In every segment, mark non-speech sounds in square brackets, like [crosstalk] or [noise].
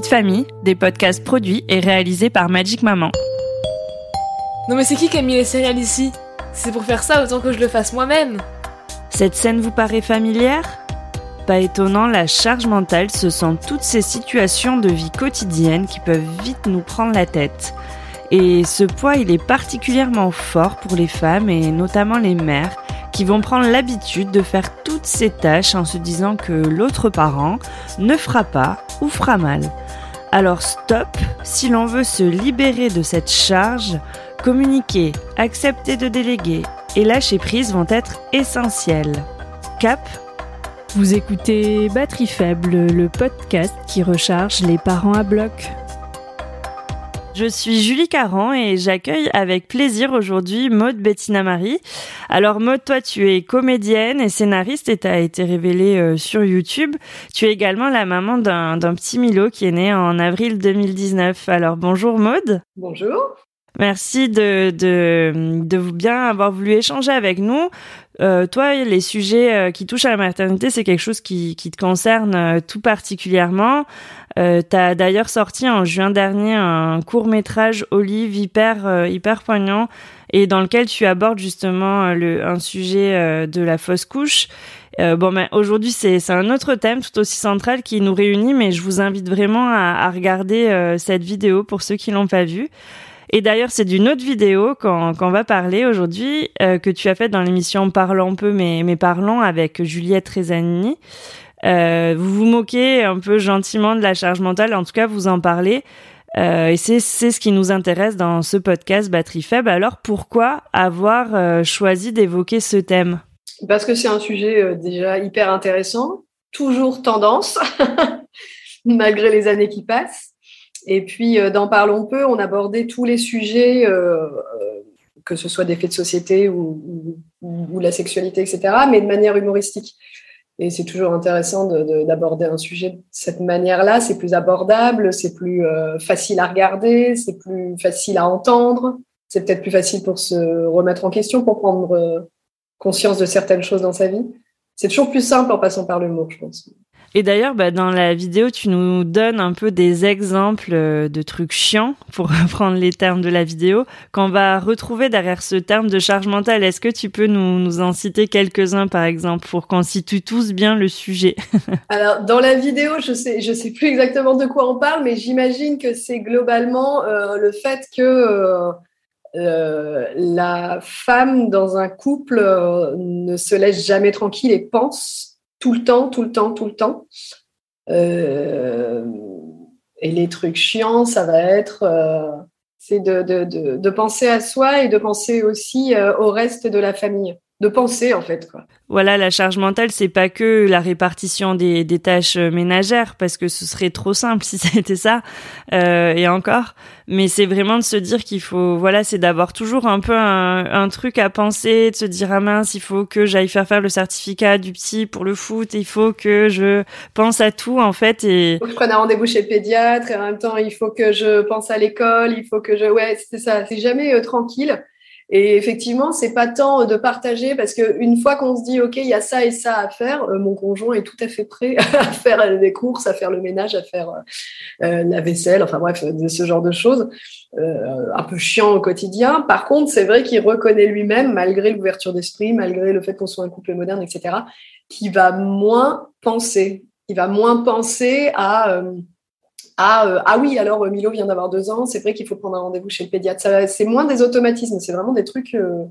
De famille, des podcasts produits et réalisés par Magic Maman. Non mais c'est qui qui a mis les céréales ici? C'est pour faire ça autant que je le fasse moi-même. Cette scène vous paraît familière? Pas étonnant, la charge mentale, ce sont toutes ces situations de vie quotidienne qui peuvent vite nous prendre la tête. Et ce poids, il est particulièrement fort pour les femmes et notamment les mères qui vont prendre l'habitude de faire toutes ces tâches en se disant que l'autre parent ne fera pas ou fera mal. Alors stop, si l'on veut se libérer de cette charge, communiquer, accepter de déléguer et lâcher prise vont être essentiels. Cap Vous écoutez Batterie Faible, le podcast qui recharge les parents à bloc. Je suis Julie Caran et j'accueille avec plaisir aujourd'hui Maude Bettina Marie. Alors Maude, toi tu es comédienne et scénariste et tu as été révélée euh, sur YouTube. Tu es également la maman d'un petit Milo qui est né en avril 2019. Alors bonjour Maude. Bonjour. Merci de, de, de bien avoir voulu échanger avec nous. Euh, toi, les sujets euh, qui touchent à la maternité, c'est quelque chose qui, qui te concerne euh, tout particulièrement. Euh, tu as d'ailleurs sorti en juin dernier un court métrage Olive hyper, euh, hyper poignant et dans lequel tu abordes justement le, un sujet de la fausse couche. bon, ben, aujourd'hui, c'est un autre thème tout aussi central qui nous réunit, mais je vous invite vraiment à, à regarder cette vidéo pour ceux qui l'ont pas vue. Et d'ailleurs, c'est d'une autre vidéo qu'on va parler aujourd'hui, euh, que tu as faite dans l'émission Parlons peu, mais, mais parlons avec Juliette Rezanini. Euh, vous vous moquez un peu gentiment de la charge mentale, en tout cas, vous en parlez. Euh, et c'est ce qui nous intéresse dans ce podcast Batterie Faible. Alors, pourquoi avoir choisi d'évoquer ce thème? Parce que c'est un sujet déjà hyper intéressant, toujours tendance, [laughs] malgré les années qui passent. Et puis, euh, dans Parlons peu, on abordait tous les sujets, euh, euh, que ce soit des faits de société ou, la sexualité, etc., mais de manière humoristique. Et c'est toujours intéressant d'aborder un sujet de cette manière-là. C'est plus abordable, c'est plus facile à regarder, c'est plus facile à entendre. C'est peut-être plus facile pour se remettre en question, pour prendre conscience de certaines choses dans sa vie. C'est toujours plus simple en passant par l'humour, je pense. Et d'ailleurs, bah, dans la vidéo, tu nous donnes un peu des exemples euh, de trucs chiants, pour [laughs] reprendre les termes de la vidéo, qu'on va retrouver derrière ce terme de charge mentale. Est-ce que tu peux nous, en citer quelques-uns, par exemple, pour qu'on situe tous bien le sujet? [laughs] Alors, dans la vidéo, je sais, je sais plus exactement de quoi on parle, mais j'imagine que c'est globalement euh, le fait que euh, la femme dans un couple ne se laisse jamais tranquille et pense tout le temps, tout le temps, tout le temps. Euh, et les trucs chiants, ça va être, euh, c'est de, penser à soi et de penser aussi euh, au reste de la famille de penser en fait quoi. Voilà, la charge mentale, c'est pas que la répartition des, des, tâches ménagères parce que ce serait trop simple [laughs] si c'était ça euh, et encore. Mais c'est vraiment de se dire qu'il faut, voilà, c'est d'avoir toujours un peu un, un, truc à penser, de se dire ah mince, il faut que j'aille faire faire le certificat du petit pour le foot, il faut que je pense à tout en fait et. Il faut que je prenne un rendez-vous chez le pédiatre et en même temps il faut que je pense à l'école, il faut que je, ouais, c'est ça, c'est jamais euh, tranquille. Et effectivement, c'est pas tant de partager parce que une fois qu'on se dit ok, il y a ça et ça à faire, euh, mon conjoint est tout à fait prêt [laughs] à faire des courses, à faire le ménage, à faire euh, la vaisselle, enfin bref, ce genre de choses, euh, un peu chiant au quotidien. Par contre, c'est vrai qu'il reconnaît lui-même, malgré l'ouverture d'esprit, malgré le fait qu'on soit un couple moderne, etc., qu'il va moins penser. Il va moins penser à euh, ah, euh, ah oui, alors Milo vient d'avoir deux ans, c'est vrai qu'il faut prendre un rendez-vous chez le pédiatre. C'est moins des automatismes, c'est vraiment des trucs euh,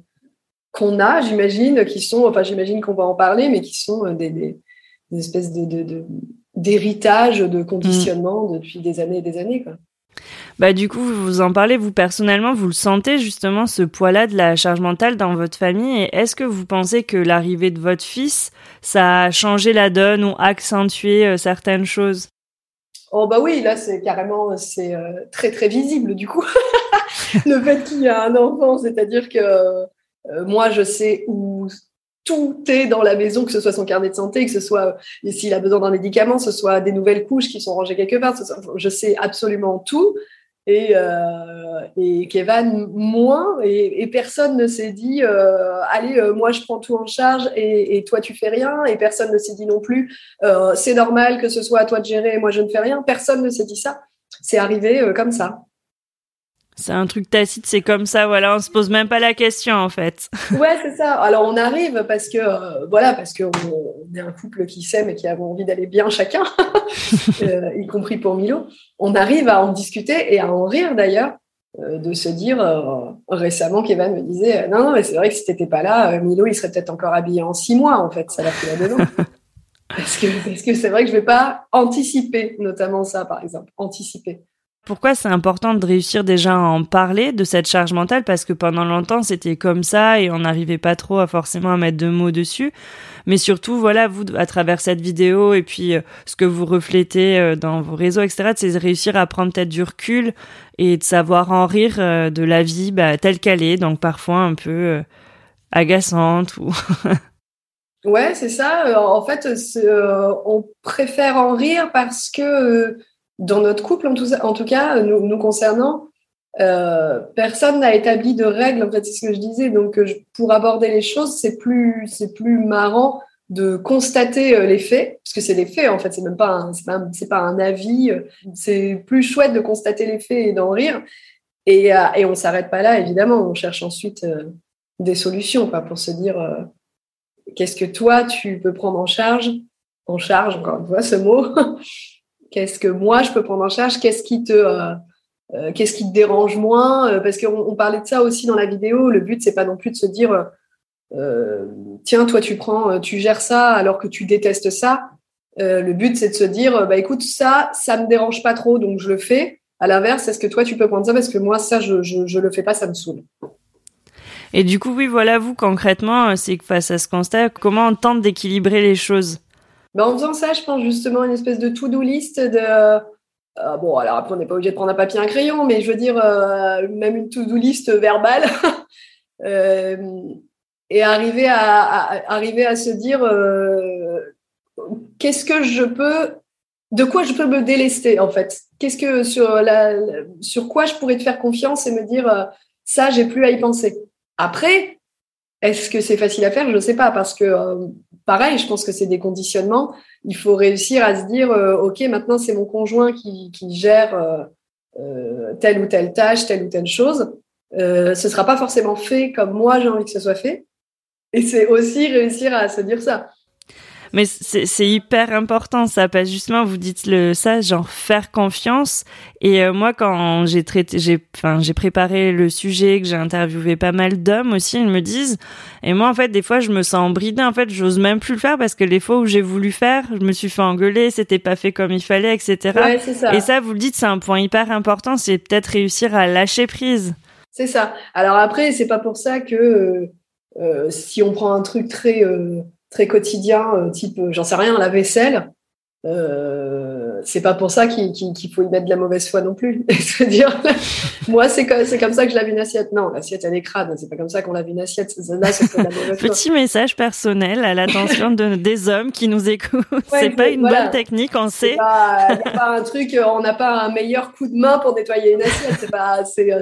qu'on a, j'imagine, qui sont, enfin j'imagine qu'on va en parler, mais qui sont euh, des, des, des, espèces de, d'héritage, de, de, conditionnement mmh. depuis des années et des années. Quoi. Bah du coup, vous en parlez, vous personnellement, vous le sentez justement ce poids-là de la charge mentale dans votre famille et est-ce que vous pensez que l'arrivée de votre fils, ça a changé la donne ou accentué euh, certaines choses? Oh bah oui, là c'est carrément c'est euh, très très visible du coup. [laughs] Le fait qu'il y a un enfant, c'est-à-dire que euh, moi je sais où tout est dans la maison, que ce soit son carnet de santé, que ce soit s'il a besoin d'un médicament, que ce soit des nouvelles couches qui sont rangées quelque part, je sais absolument tout et, euh, et Kevin moins. Et, personne ne s'est dit euh, allez euh, moi je prends tout en charge et, et, toi tu fais rien. Et personne ne s'est dit non plus euh, c'est normal que ce soit à toi de gérer et moi je ne fais rien. Personne ne s'est dit ça. C'est arrivé euh, comme ça c'est un truc tacite, c'est comme ça, voilà, on se pose même pas la question en fait. [laughs] Ouais, c'est ça. Alors on arrive parce que euh, voilà, parce qu'on est un couple qui s'aime et qui a envie d'aller bien chacun, [laughs] euh, y compris pour Milo. On arrive à en discuter et à en rire d'ailleurs, euh, de se dire récemment, Kevin me disait non non, mais c'est vrai que si t'étais pas là, Milo il serait peut-être encore habillé en six mois en fait, ça l'a fait là dedans. [laughs] parce que parce que c'est vrai que je vais pas anticiper, notamment ça par exemple, anticiper. Pourquoi c'est important de réussir déjà à en parler de cette charge mentale? Parce que pendant longtemps c'était comme ça et on n'arrivait pas trop à forcément mettre de mots dessus. Mais surtout, voilà, vous, à travers cette vidéo et puis euh, ce que vous reflétez euh, dans vos réseaux, etc., c'est réussir à prendre peut-être du recul et de savoir en rire euh, de la vie bah, telle qu'elle est, donc parfois un peu agaçante ou... [laughs] ouais, c'est ça. En fait, on préfère en rire parce que dans notre couple, en tout, cas, nous, concernant, euh, personne n'a établi de règles. En fait, c'est ce que je disais. Donc, euh, pour aborder les choses, c'est plus, c'est plus marrant de constater euh, les faits, parce que c'est des faits. En fait, c'est même pas, un, c'est pas, pas un avis. C'est plus chouette de constater les faits et d'en rire. Et, euh, et on s'arrête pas là, évidemment. On cherche ensuite des solutions, pour se dire qu'est-ce que toi tu peux prendre en charge, en charge, encore une fois, ce mot. [laughs] Qu'est-ce que moi je peux prendre en charge? Qu'est-ce qui te euh, euh, qu'est-ce qui te dérange moins? Euh, Parce qu'on on parlait de ça aussi dans la vidéo. Le but c'est pas non plus de se dire tiens toi tu prends tu gères ça alors que tu détestes ça. le but c'est de se dire bah écoute ça ça me dérange pas trop donc je le fais. À l'inverse est-ce que toi tu peux prendre ça? Parce que moi ça je je, je le fais pas ça me saoule. Et du coup oui voilà vous concrètement c'est que face à ce constat comment on tente d'équilibrer les choses? Ben, en faisant ça, je pense justement une espèce de to-do list de. Euh, bon, alors après, on n'est pas obligé de prendre un papier un crayon, mais je veux dire, euh, même une to-do list verbale. [laughs] euh, et arriver à, à, arriver à se dire qu'est-ce que je peux. De quoi je peux me délester, en fait? Qu'est-ce que sur, la, sur quoi je pourrais te faire confiance et me dire ça, j'ai plus à y penser. Après, est-ce que c'est facile à faire? Je ne sais pas, parce que euh, pareil, je pense que c'est des conditionnements. Il faut réussir à se dire, euh, OK, maintenant c'est mon conjoint qui, gère euh, telle ou telle tâche, telle ou telle chose. ce ne sera pas forcément fait comme moi j'ai envie que ce soit fait. Et c'est aussi réussir à se dire ça. Mais c'est hyper important ça, parce justement vous dites le ça, genre faire confiance. Et euh, moi, quand j'ai traité, j'ai, enfin, j'ai préparé le sujet, que j'ai interviewé pas mal d'hommes aussi, ils me disent. Et moi, en fait, des fois, je me sens bridée. En fait, j'ose même plus le faire parce que les fois où j'ai voulu faire, je me suis fait engueuler, c'était pas fait comme il fallait, etc. Ouais, ça. Et ça, vous le dites, c'est un point hyper important, c'est peut-être réussir à lâcher prise. C'est ça. Alors après, c'est pas pour ça que euh, si on prend un truc très euh, très quotidien, euh, type, j'en sais rien, la vaisselle, euh, c'est pas pour ça qu'il qu qu faut y mettre de la mauvaise foi non plus. [laughs] C'est-à-dire, moi, c'est comme, comme ça que je lave une assiette. Non, l'assiette, elle est crade. C'est pas comme ça qu'on lave une assiette. Là, c'est de la mauvaise foi. Petit message personnel à l'attention de, des hommes qui nous écoutent. Ouais, c'est pas une voilà. bonne technique, on sait. Il n'y a pas un truc, on n'a pas un meilleur coup de main pour nettoyer une assiette.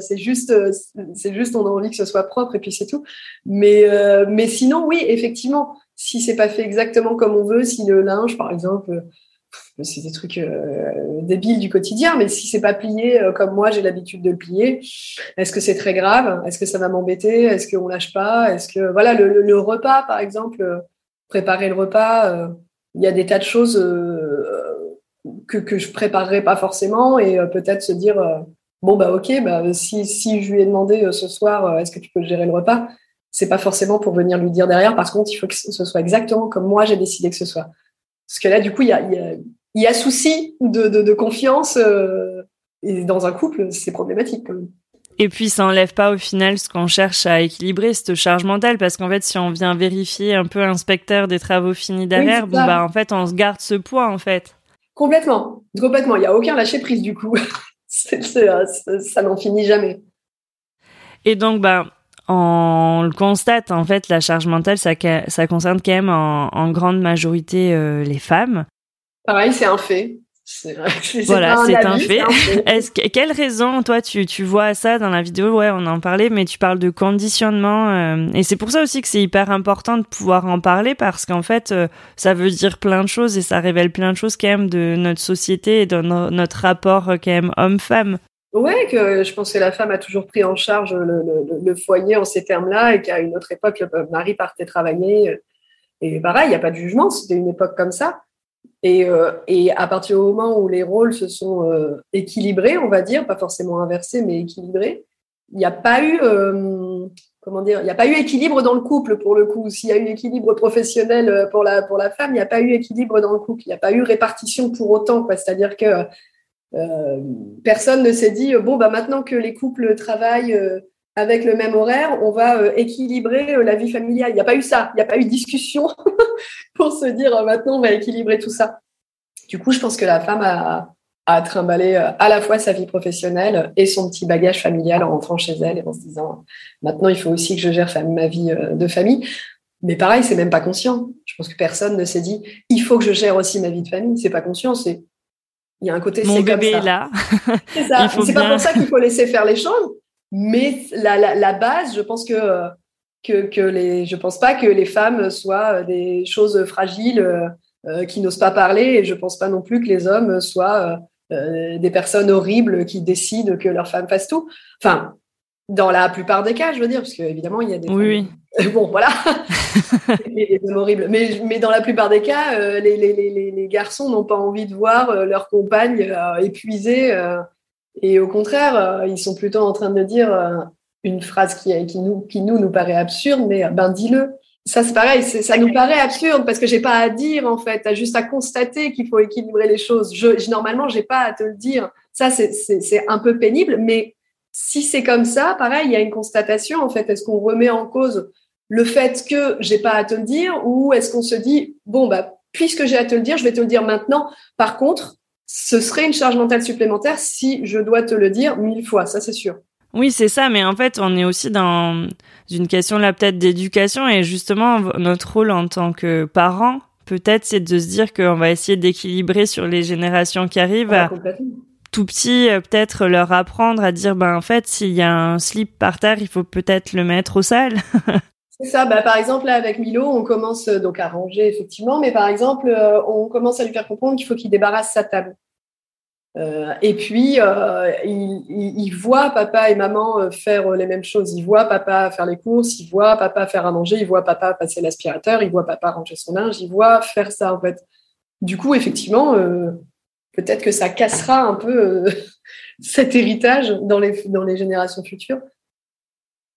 C'est juste, c'est juste, on a envie que ce soit propre et puis c'est tout. Mais, euh, mais sinon, oui, effectivement, si c'est pas fait exactement comme on veut, si le linge, par exemple, c'est des trucs euh, débiles du quotidien, mais si c'est pas plié euh, comme moi j'ai l'habitude de le plier, est-ce que c'est très grave? Est-ce que ça va m'embêter? Est-ce qu'on lâche pas? Est-ce que voilà le, repas par exemple, euh, préparer le repas, euh, il y a des tas de choses euh, que que je préparerai pas forcément et euh, peut-être se dire bon bah ok bah si si je lui ai demandé ce soir est-ce que tu peux gérer le repas? C'est pas forcément pour venir lui dire derrière. Par contre, il faut que ce soit exactement comme moi j'ai décidé que ce soit. Parce que là, du coup, il y a, y a, y a souci de, de, de confiance euh, et dans un couple, c'est problématique quand même. Et puis ça enlève pas au final ce qu'on cherche à équilibrer, cette charge mentale, parce qu'en fait, si on vient vérifier un peu inspecteur des travaux finis derrière, bon bah en fait, on se garde ce poids en fait. Complètement, complètement. Il n'y a aucun lâcher prise du coup. [laughs] Euh, ça n'en finit jamais. Et donc, bah, on le constate, en fait, la charge mentale, ça, ça concerne quand même en, grande majorité euh, les femmes. Pareil, c'est un fait. Voilà, c'est un, fait. [laughs] Est-ce que, quelle raison, toi, tu, tu vois ça dans la vidéo? Ouais, on en parlait, mais tu parles de conditionnement. Euh, et c'est pour ça aussi que c'est hyper important de pouvoir en parler parce qu'en fait, euh, ça veut dire plein de choses et ça révèle plein de choses quand même de notre société et de notre rapport euh, quand même homme-femme. Ouais, que je pense que la femme a toujours pris en charge le, foyer en ces termes-là et qu'à une autre époque, le mari partait travailler. Et pareil, il n'y a pas de jugement, c'était une époque comme ça. Et, euh, et, à partir du moment où les rôles se sont euh, équilibrés, on va dire, pas forcément inversés, mais équilibrés, il n'y a pas eu, euh, comment dire, il n'y a pas eu équilibre dans le couple pour le coup. S'il y a eu équilibre professionnel pour la, pour la femme, il n'y a pas eu équilibre dans le couple. Il n'y a pas eu répartition pour autant. C'est-à-dire que personne ne s'est dit, bon, bah maintenant que les couples travaillent avec le même horaire, on va euh, équilibrer euh, la vie familiale. Il n'y a pas eu ça, il n'y a pas eu discussion [laughs] pour se dire euh, maintenant on va équilibrer tout ça. Du coup, je pense que la femme a, a trimballé à la fois sa vie professionnelle et son petit bagage familial en rentrant chez elle et en se disant maintenant il faut aussi que je gère ma vie de famille. Mais pareil, c'est même pas conscient. Je pense que personne ne s'est dit il faut que je gère aussi ma vie de famille. C'est pas conscient, c'est il y a un côté mon bébé est là. [laughs] c'est ça. C'est pas pour ça qu'il faut laisser faire les choses. Mais la, la, la, base, je pense que, que, que les, je pense pas que les femmes soient des choses fragiles euh, qui n'osent pas parler. Et je pense pas non plus que les hommes soient euh, des personnes horribles qui décident que leur femme fasse tout. Enfin, dans la plupart des cas, je veux dire, parce qu'évidemment, il y a des. Oui. [laughs] Bon, voilà. [laughs] les, hommes horribles. Mais, mais dans la plupart des cas, euh, les, les, les, les garçons n'ont pas envie de voir leur compagne épuisée et au contraire, euh, ils sont plutôt en train de dire euh, une phrase qui, qui, nous, qui nous, nous paraît absurde, mais euh, ben dis-le. Ça, c'est pareil, ça nous paraît absurde parce que j'ai pas à dire, en fait. T'as juste à constater qu'il faut équilibrer les choses. Je normalement, j'ai pas à te le dire. Ça, c'est un peu pénible, mais si c'est comme ça, pareil, il y a une constatation, en fait. Est-ce qu'on remet en cause le fait que j'ai pas à te le dire ou est-ce qu'on se dit, bon, bah, puisque j'ai à te le dire, je vais te le dire maintenant. Par contre, ce serait une charge mentale supplémentaire si je dois te le dire mille fois, ça c'est sûr. Oui, c'est ça, mais en fait, on est aussi dans une question là peut-être d'éducation et justement notre rôle en tant que parent, peut-être c'est de se dire qu'on va essayer d'équilibrer sur les générations qui arrivent. à tout petit, euh, peut-être leur apprendre à dire, ben en fait, s'il y a un slip par terre, il faut peut-être le mettre au sale. [laughs] Ça. Bah, par exemple, là, avec Milo, on commence euh, donc à ranger, effectivement, mais par exemple, euh, on commence à lui faire comprendre qu'il faut qu'il débarrasse sa table. Euh, et puis, il, il, voit papa et maman faire les mêmes choses. Il voit papa faire les courses, il voit papa faire à manger, il voit papa passer l'aspirateur, il voit papa ranger son linge, il voit faire ça, en fait. Du coup, effectivement, peut-être que ça cassera un peu [laughs] cet héritage dans les, dans les générations futures.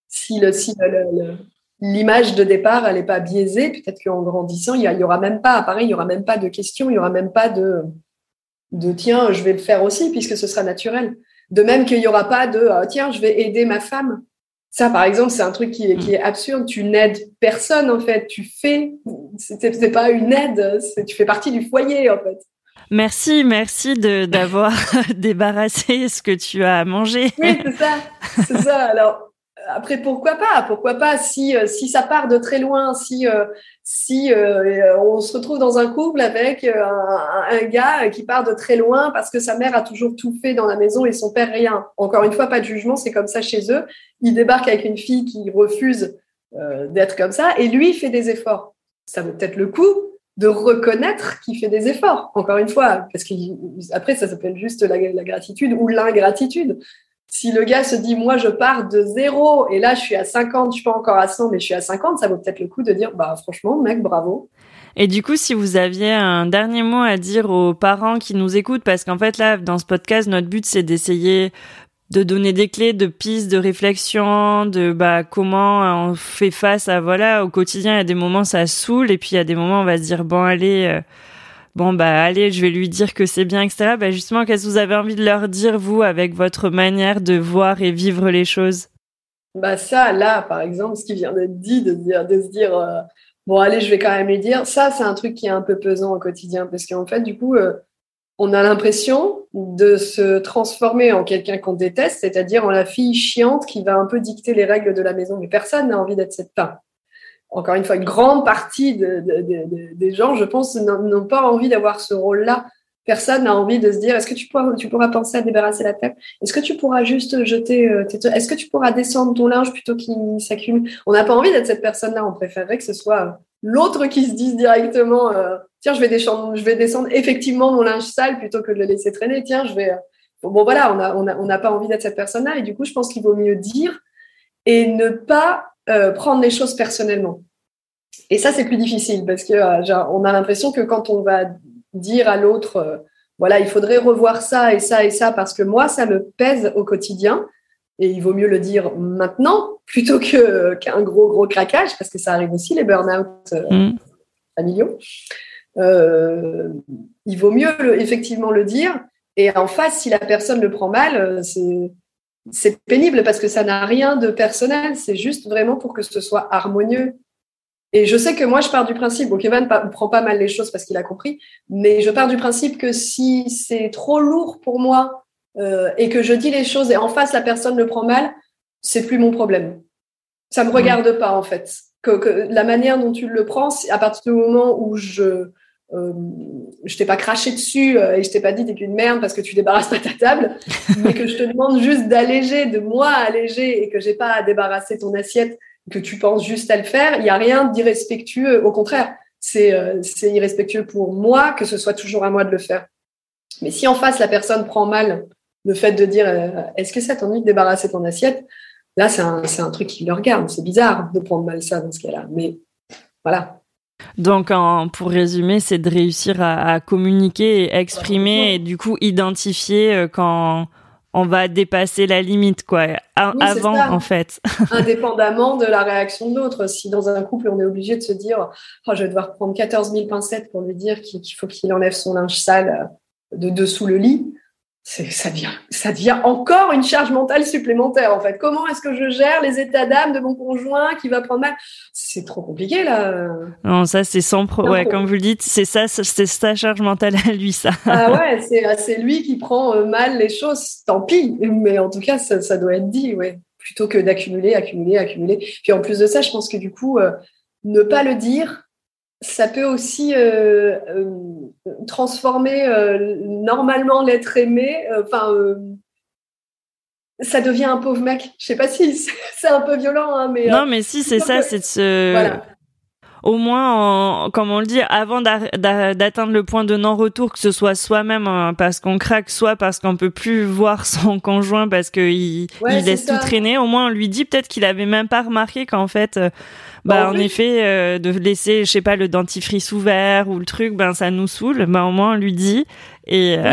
Si, le, si le, l'image de départ, elle n'est pas biaisée. Peut-être qu'en grandissant, il y, aura même pas, pareil, il y aura même pas de questions, il y aura même pas de, de tiens, je vais le faire aussi puisque ce sera naturel. De même qu'il y aura pas de ah, tiens, je vais aider ma femme. Ça, par exemple, c'est un truc qui est, qui est absurde. Tu n'aides personne en fait. Tu fais, c'est pas une aide. Tu fais partie du foyer en fait. Merci, merci de d'avoir [laughs] débarrassé ce que tu as mangé. Oui, c'est ça, c'est ça. Alors, après, pourquoi pas? Pourquoi pas si, euh, si ça part de très loin, si, euh, si euh, on se retrouve dans un couple avec un, gars qui part de très loin parce que sa mère a toujours tout fait dans la maison et son père rien. Encore une fois, pas de jugement, c'est comme ça chez eux. Il débarque avec une fille qui refuse d'être comme ça et lui fait des efforts. Ça vaut peut-être le coup de reconnaître qu'il fait des efforts. Encore une fois, parce qu'après, ça s'appelle juste la, la gratitude ou l'ingratitude. Si le gars se dit, moi, je pars de zéro et là, je suis à 50, je suis pas encore à 100, mais je suis à 50, ça vaut peut-être le coup de dire, bah, franchement, mec, bravo. Et du coup, si vous aviez un dernier mot à dire aux parents qui nous écoutent, parce qu'en fait, là, dans ce podcast, notre but, c'est d'essayer de donner des clés, de pistes, de réflexion, de bah comment on fait face à voilà au quotidien. Il y a des moments ça saoule et puis il y a des moments on va se dire bon allez, euh, bon bah allez, je vais lui dire que c'est bien, etc. Bah justement, qu'est-ce que vous avez envie de leur dire vous avec votre manière de voir et vivre les choses? Bah ça, là, par exemple, ce qui vient d'être dit, de, dire, de se dire euh, bon allez, je vais quand même lui dire, ça c'est un truc qui est un peu pesant au quotidien parce qu'en fait, du coup, euh, on a l'impression de se transformer en quelqu'un qu'on déteste, c'est-à-dire en la fille chiante qui va un peu dicter les règles de la maison. Mais personne n'a envie d'être cette femme encore une fois, une grande partie des gens, je pense, n'ont pas envie d'avoir ce rôle-là. Personne n'a envie de se dire, est-ce que tu pourras, penser à débarrasser la table Est-ce que tu pourras juste jeter euh, tes Est-ce que tu pourras descendre ton linge plutôt qu'il s'accumule? On n'a pas envie d'être cette personne-là. On préférerait que ce soit l'autre qui se dise directement, euh, tiens, je vais, descendre, je vais descendre effectivement mon linge sale plutôt que de le laisser traîner. Tiens, je vais. Bon, voilà, on n'a on a, on pas envie d'être cette personne-là. Et du coup, je pense qu'il vaut mieux dire et ne pas euh, prendre les choses personnellement. Et ça, c'est plus difficile parce que euh, on a l'impression que quand on va dire à l'autre, euh, voilà, il faudrait revoir ça et ça et ça parce que moi, ça me pèse au quotidien. Et il vaut mieux le dire maintenant plutôt que qu'un gros gros craquage parce que ça arrive aussi les burn-out mm. familiaux. il vaut mieux effectivement le dire. Et en face, si la personne le prend mal, c'est c'est pénible parce que ça n'a rien de personnel, c'est juste vraiment pour que ce soit harmonieux. Et je sais que moi, je pars du principe, bon, Kevin prend pas mal les choses parce qu'il a compris, mais je pars du principe que si c'est trop lourd pour moi euh, et que je dis les choses et en face, la personne le prend mal, c'est plus mon problème. Ça me regarde pas, en fait. Que, la manière dont tu le prends, à partir du moment où je, euh, je t'ai pas craché dessus euh, et je t'ai pas dit t'es qu'une merde parce que tu débarrasses pas ta table, [laughs] mais que je te demande juste d'alléger, de moi alléger et que j'ai pas à débarrasser ton assiette, que tu penses juste à le faire, il y a rien d'irrespectueux. Au contraire, c'est euh, c'est irrespectueux pour moi que ce soit toujours à moi de le faire. Mais si en face la personne prend mal le fait de dire est-ce que ça t'ennuie de débarrasser ton assiette, là c'est un, un truc qui le regarde. C'est bizarre de prendre mal ça dans ce cas-là, mais voilà. Donc, pour résumer, c'est de réussir à, communiquer et exprimer et du coup identifier euh, quand on va dépasser la limite, quoi. avant, en fait. [laughs] Indépendamment de la réaction de l'autre. Si dans un couple, on est obligé de se dire, oh, je vais devoir prendre 14 000 pincettes pour lui dire qu'il faut qu'il enlève son linge sale euh, de dessous le lit, ça devient, ça devient encore une charge mentale supplémentaire en fait. Comment est-ce que je gère les états d'âme de mon conjoint qui va prendre mal? C'est trop compliqué là. Non, ça c'est sans pro. Ouais, comme vous le dites, c'est ça, c'est sa charge mentale à lui ça. Ah ouais, c'est lui qui prend euh, mal les choses. Tant pis, mais en tout cas ça, ça doit être dit, ouais. Plutôt que d'accumuler, accumuler, accumuler. Puis en plus de ça, je pense que du coup, euh, ne pas le dire, ça peut aussi euh, euh, transformer euh, normalement l'être aimé. Enfin, ça devient un pauvre mec. Je sais pas si [laughs] c'est un peu violent, hein, mais non, mais si c'est ça, c'est de se. Voilà. Au moins, comme on le dit, avant d'atteindre le point de non-retour, que ce soit soi-même hein, parce qu'on craque, soit parce qu'on peut plus voir [laughs] son conjoint parce qu'il il laisse tout traîner. Au moins, on lui dit peut-être qu'il avait même pas remarqué qu'en fait bah, en effet, euh, de laisser, je sais pas, le dentifrice ouvert ou le truc, ben ça nous saoule. Bah au moins on lui dit. Et euh,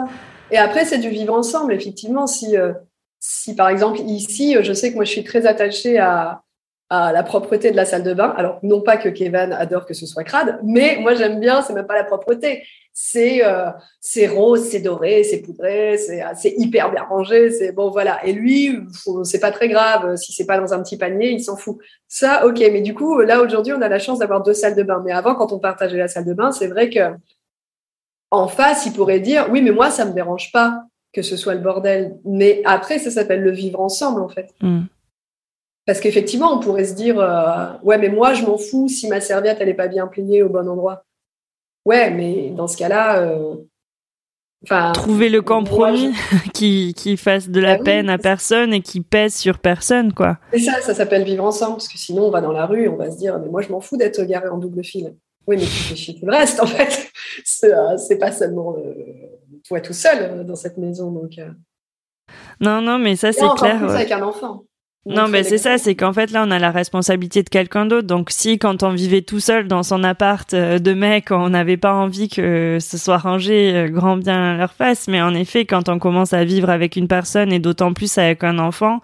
[laughs] et après c'est du vivre ensemble. Effectivement, si euh, si par exemple ici, je sais que moi je suis très attachée à à la propreté de la salle de bain. Alors non pas que Kevin adore que ce soit crade, mais moi j'aime bien. C'est même pas la propreté c'est euh, rose, c'est doré, c'est poudré, c'est c'est hyper bien rangé, c'est bon voilà. Et lui, c'est pas très grave si c'est pas dans un petit panier, il s'en fout. Ça, ok. Mais du coup, là aujourd'hui, on a la chance d'avoir deux salles de bain. Mais avant, quand on partageait la salle de bain, c'est vrai que en face, il pourrait dire oui, mais moi, ça me dérange pas que ce soit le bordel. Mais après, ça s'appelle le vivre ensemble en fait. Mm. Parce qu'effectivement, on pourrait se dire euh, ouais, mais moi, je m'en fous si ma serviette elle est pas bien pliée au bon endroit. Ouais, mais dans ce cas-là, euh, trouver le compromis [laughs] qui, qui fasse de la bah peine à personne et qui pèse sur personne, quoi. C'est ça, ça s'appelle vivre ensemble, parce que sinon on va dans la rue, on va se dire, mais moi je m'en fous d'être garé en double fil. Oui, mais tu fais chier tout le reste, en fait. [laughs] C'est euh, pas seulement toi tout seul dans cette maison, donc. Non, non, mais ça c'est clair. Plus avec un enfant. Non, mais c'est ça, c'est qu'en fait là, on a la responsabilité de quelqu'un d'autre. Donc si quand on vivait tout seul dans son appart euh, de mec, on n'avait pas envie que ce soit rangé euh, grand bien à leur face, mais en effet, quand on commence à vivre avec une personne et d'autant plus avec un enfant,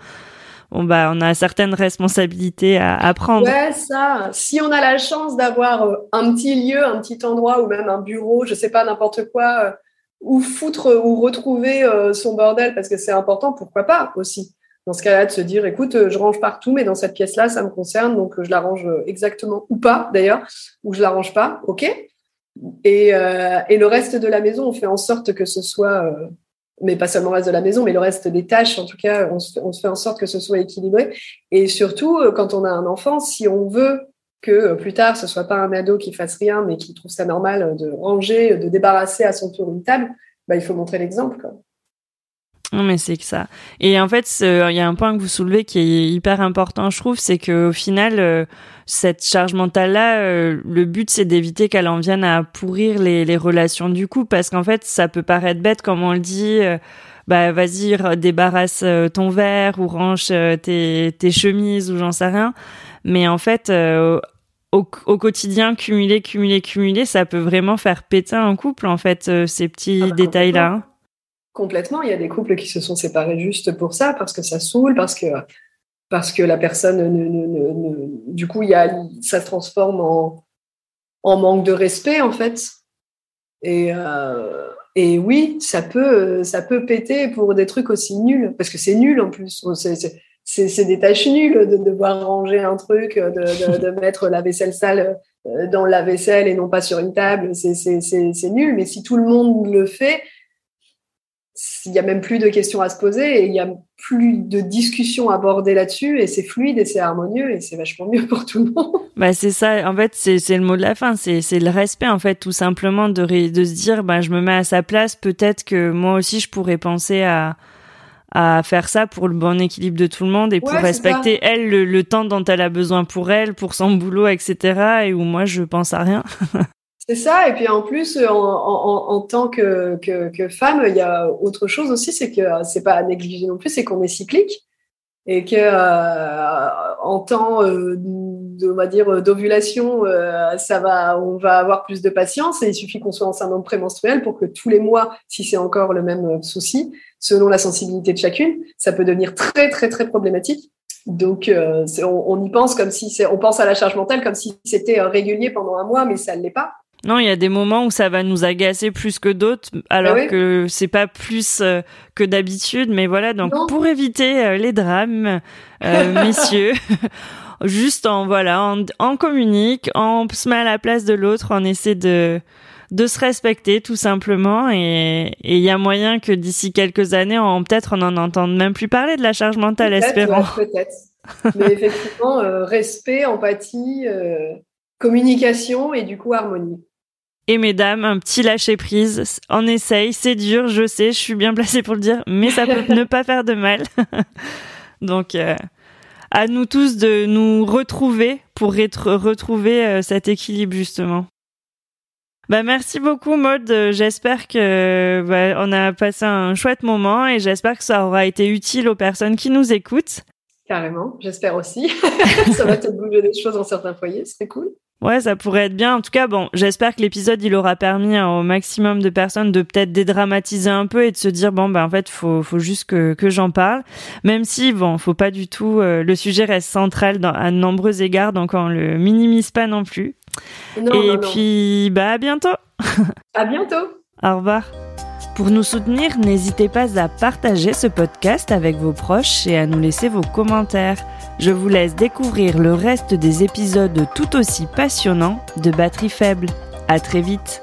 bon bah on a certaines responsabilités à, à prendre. Ouais, ça. Si on a la chance d'avoir euh, un petit lieu, un petit endroit ou même un bureau, je sais pas n'importe quoi, où foutre ou retrouver son bordel parce que c'est important, pourquoi pas aussi. Dans ce cas-là, de se dire, écoute, je range partout, mais dans cette pièce-là, ça me concerne, donc je la range exactement ou pas d'ailleurs, ou je la range pas, ok. Et, et le reste de la maison, on fait en sorte que ce soit mais pas seulement le reste de la maison, mais le reste des tâches, en tout cas, on se, fait en sorte que ce soit équilibré. Et surtout, euh, quand on a un enfant, si on veut que euh, plus tard, ce soit pas un ado qui fasse rien, mais qui trouve ça normal de ranger, de débarrasser à son tour une table, bah, il faut montrer l'exemple. Quoi. Non, mais c'est que ça. Et en fait, il y a un point que vous soulevez qui est hyper important, je trouve, c'est qu'au final, euh, cette charge mentale-là, euh, le but, c'est d'éviter qu'elle en vienne à pourrir les, les relations du couple, parce qu'en fait, ça peut paraître bête, comme on le dit, euh, bah vas-y, débarrasse ton verre ou range tes, tes chemises ou j'en sais rien. Mais en fait, au, au, quotidien, cumuler, cumuler, cumuler, ça peut vraiment faire péter un couple, en fait, ces petits ah bah, détails-là. Complètement. Il y a des couples qui se sont séparés juste pour ça, parce que ça saoule, parce que, parce que la personne, ne, ne, ne, du coup, y a, ça se transforme en, en manque de respect, en fait. Et, euh, et oui, ça peut, ça peut péter pour des trucs aussi nuls, parce que c'est nul en plus. C'est des tâches nulles de devoir ranger un truc, de, de, de [laughs] mettre la vaisselle sale euh, dans la vaisselle et non pas sur une table. C'est nul, mais si tout le monde le fait, il y a même plus de questions à se poser et il y a plus de discussions abordées là-dessus et c'est fluide et c'est harmonieux et c'est vachement mieux pour tout le monde. Bah c'est ça, en fait c'est le mot de la fin, c'est le respect en fait tout simplement de, de se dire bah je me mets à sa place, peut-être que moi aussi je pourrais penser à à faire ça pour le bon équilibre de tout le monde et pour respecter elle le, le, temps dont elle a besoin pour elle, pour son boulot, etc. Et où moi je pense à rien. [laughs] C'est ça. Et puis en plus, en, en, en tant que, que, que, femme, il y a autre chose aussi, c'est que c'est pas à négliger non plus, c'est qu'on est cyclique et que euh, en temps euh, on va dire d'ovulation, euh, ça va, on va avoir plus de patience et il suffit qu'on soit en syndrome prémenstruel pour que tous les mois, si c'est encore le même souci, selon la sensibilité de chacune, ça peut devenir très très très problématique. Donc, euh, on, on, y pense comme si on pense à la charge mentale comme si c'était régulier pendant un mois, mais ça ne l'est pas. Non, il y a des moments où ça va nous agacer plus que d'autres, alors ah que c'est pas plus euh, que d'habitude. Mais voilà, donc pour éviter euh, les drames, euh, [laughs] messieurs, [laughs] juste en voilà, en, en, communique, on se met à la place de l'autre, on essaie de de se respecter tout simplement. Et il y a moyen que d'ici quelques années, on peut-être on en entende même plus parler de la charge mentale, espérons. peut-être. [laughs] Mais effectivement, respect, empathie, communication et du coup harmonie. Et mesdames, un petit lâcher prise, on essaye, c'est dur, je sais, je suis bien placée pour le dire, mais ça peut [laughs] ne pas faire de mal. [laughs] Donc, euh, à nous tous de nous retrouver pour retrouver euh, cet équilibre justement. Bah merci beaucoup Maud. J'espère que bah, on a passé un chouette moment et j'espère que ça aura été utile aux personnes qui nous écoutent. Carrément, j'espère aussi. [laughs] ça va peut-être bouger des choses dans certains foyers, c'est cool. Ouais, ça pourrait être bien. En tout cas, bon, j'espère que l'épisode il aura permis au maximum de personnes de peut-être dédramatiser un peu et de se dire bon ben en fait faut faut juste que que j'en parle. Même si bon, faut pas du tout. Euh, le sujet reste central dans, à de nombreux égards, donc on le minimise pas non plus. et puis bah à bientôt. à bientôt. Au revoir. Pour nous soutenir, n'hésitez pas à partager ce podcast avec vos proches et à nous laisser vos commentaires. Je vous laisse découvrir le reste des épisodes tout aussi passionnants de Batterie Faible. À très vite.